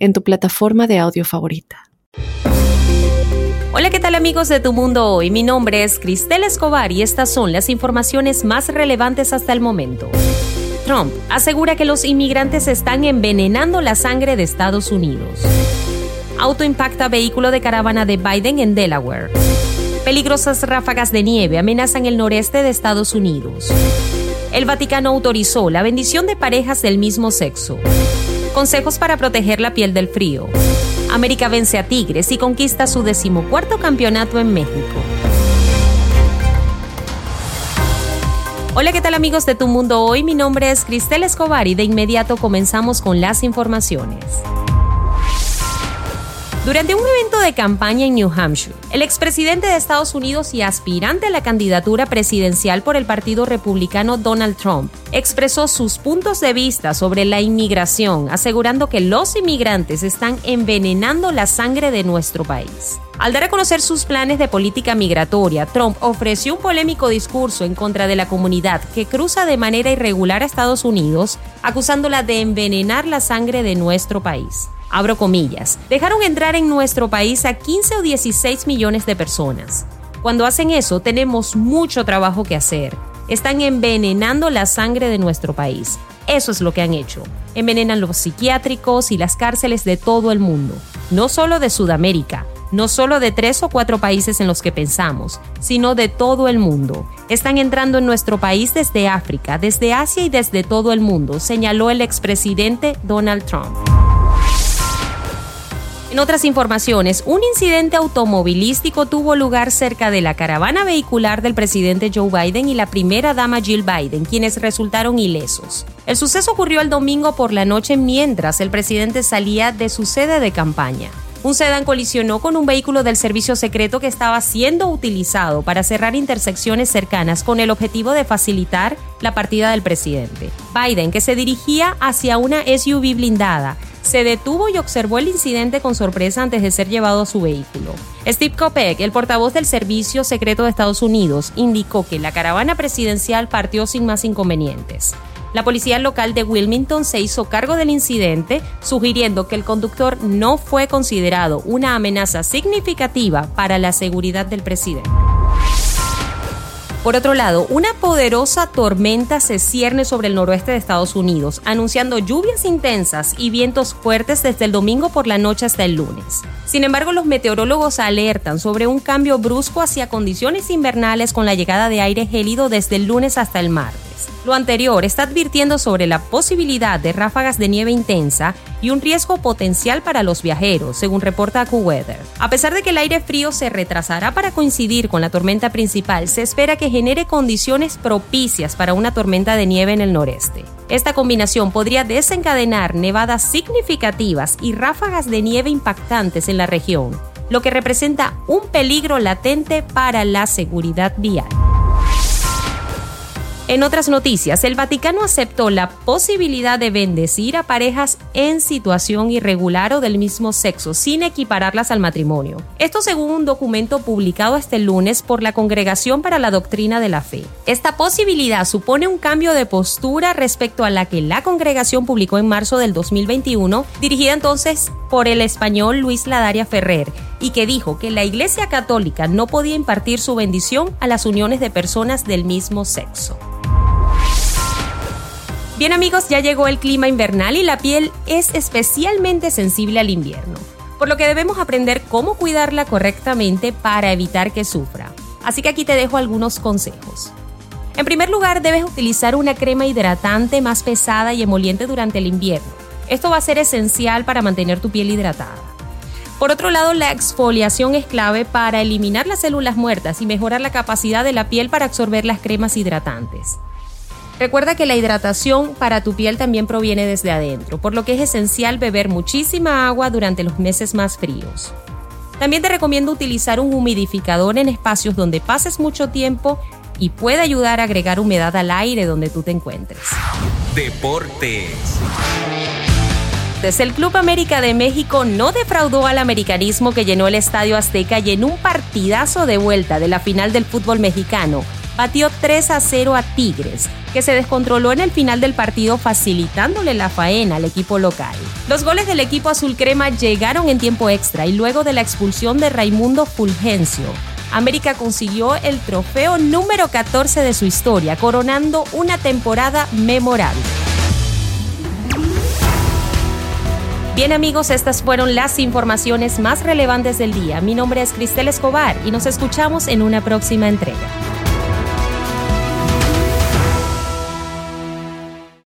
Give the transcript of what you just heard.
en tu plataforma de audio favorita. Hola, ¿qué tal amigos de Tu Mundo Hoy? Mi nombre es Cristel Escobar y estas son las informaciones más relevantes hasta el momento. Trump asegura que los inmigrantes están envenenando la sangre de Estados Unidos. Auto impacta vehículo de caravana de Biden en Delaware. Peligrosas ráfagas de nieve amenazan el noreste de Estados Unidos. El Vaticano autorizó la bendición de parejas del mismo sexo. Consejos para proteger la piel del frío. América vence a Tigres y conquista su decimocuarto campeonato en México. Hola, ¿qué tal amigos de Tu Mundo Hoy? Mi nombre es Cristel Escobar y de inmediato comenzamos con las informaciones. Durante un evento de campaña en New Hampshire, el expresidente de Estados Unidos y aspirante a la candidatura presidencial por el Partido Republicano Donald Trump expresó sus puntos de vista sobre la inmigración, asegurando que los inmigrantes están envenenando la sangre de nuestro país. Al dar a conocer sus planes de política migratoria, Trump ofreció un polémico discurso en contra de la comunidad que cruza de manera irregular a Estados Unidos, acusándola de envenenar la sangre de nuestro país abro comillas, dejaron entrar en nuestro país a 15 o 16 millones de personas. Cuando hacen eso, tenemos mucho trabajo que hacer. Están envenenando la sangre de nuestro país. Eso es lo que han hecho. Envenenan los psiquiátricos y las cárceles de todo el mundo, no solo de Sudamérica, no solo de tres o cuatro países en los que pensamos, sino de todo el mundo. Están entrando en nuestro país desde África, desde Asia y desde todo el mundo, señaló el expresidente Donald Trump. En otras informaciones, un incidente automovilístico tuvo lugar cerca de la caravana vehicular del presidente Joe Biden y la primera dama Jill Biden, quienes resultaron ilesos. El suceso ocurrió el domingo por la noche mientras el presidente salía de su sede de campaña. Un sedán colisionó con un vehículo del servicio secreto que estaba siendo utilizado para cerrar intersecciones cercanas con el objetivo de facilitar la partida del presidente. Biden, que se dirigía hacia una SUV blindada, se detuvo y observó el incidente con sorpresa antes de ser llevado a su vehículo. Steve Kopek, el portavoz del Servicio Secreto de Estados Unidos, indicó que la caravana presidencial partió sin más inconvenientes. La policía local de Wilmington se hizo cargo del incidente, sugiriendo que el conductor no fue considerado una amenaza significativa para la seguridad del presidente. Por otro lado, una poderosa tormenta se cierne sobre el noroeste de Estados Unidos, anunciando lluvias intensas y vientos fuertes desde el domingo por la noche hasta el lunes. Sin embargo, los meteorólogos alertan sobre un cambio brusco hacia condiciones invernales con la llegada de aire gélido desde el lunes hasta el martes. Lo anterior está advirtiendo sobre la posibilidad de ráfagas de nieve intensa y un riesgo potencial para los viajeros, según reporta AccuWeather. A pesar de que el aire frío se retrasará para coincidir con la tormenta principal, se espera que genere condiciones propicias para una tormenta de nieve en el noreste. Esta combinación podría desencadenar nevadas significativas y ráfagas de nieve impactantes en la región, lo que representa un peligro latente para la seguridad vial. En otras noticias, el Vaticano aceptó la posibilidad de bendecir a parejas en situación irregular o del mismo sexo sin equipararlas al matrimonio. Esto según un documento publicado este lunes por la Congregación para la Doctrina de la Fe. Esta posibilidad supone un cambio de postura respecto a la que la congregación publicó en marzo del 2021, dirigida entonces por el español Luis Ladaria Ferrer, y que dijo que la Iglesia Católica no podía impartir su bendición a las uniones de personas del mismo sexo. Bien amigos, ya llegó el clima invernal y la piel es especialmente sensible al invierno, por lo que debemos aprender cómo cuidarla correctamente para evitar que sufra. Así que aquí te dejo algunos consejos. En primer lugar, debes utilizar una crema hidratante más pesada y emoliente durante el invierno. Esto va a ser esencial para mantener tu piel hidratada. Por otro lado, la exfoliación es clave para eliminar las células muertas y mejorar la capacidad de la piel para absorber las cremas hidratantes. Recuerda que la hidratación para tu piel también proviene desde adentro, por lo que es esencial beber muchísima agua durante los meses más fríos. También te recomiendo utilizar un humidificador en espacios donde pases mucho tiempo y puede ayudar a agregar humedad al aire donde tú te encuentres. Deportes. Desde el Club América de México no defraudó al americanismo que llenó el Estadio Azteca y en un partidazo de vuelta de la final del fútbol mexicano batió 3 a 0 a Tigres, que se descontroló en el final del partido facilitándole la faena al equipo local. Los goles del equipo azul crema llegaron en tiempo extra y luego de la expulsión de Raimundo Fulgencio, América consiguió el trofeo número 14 de su historia, coronando una temporada memorable. Bien amigos, estas fueron las informaciones más relevantes del día. Mi nombre es Cristel Escobar y nos escuchamos en una próxima entrega.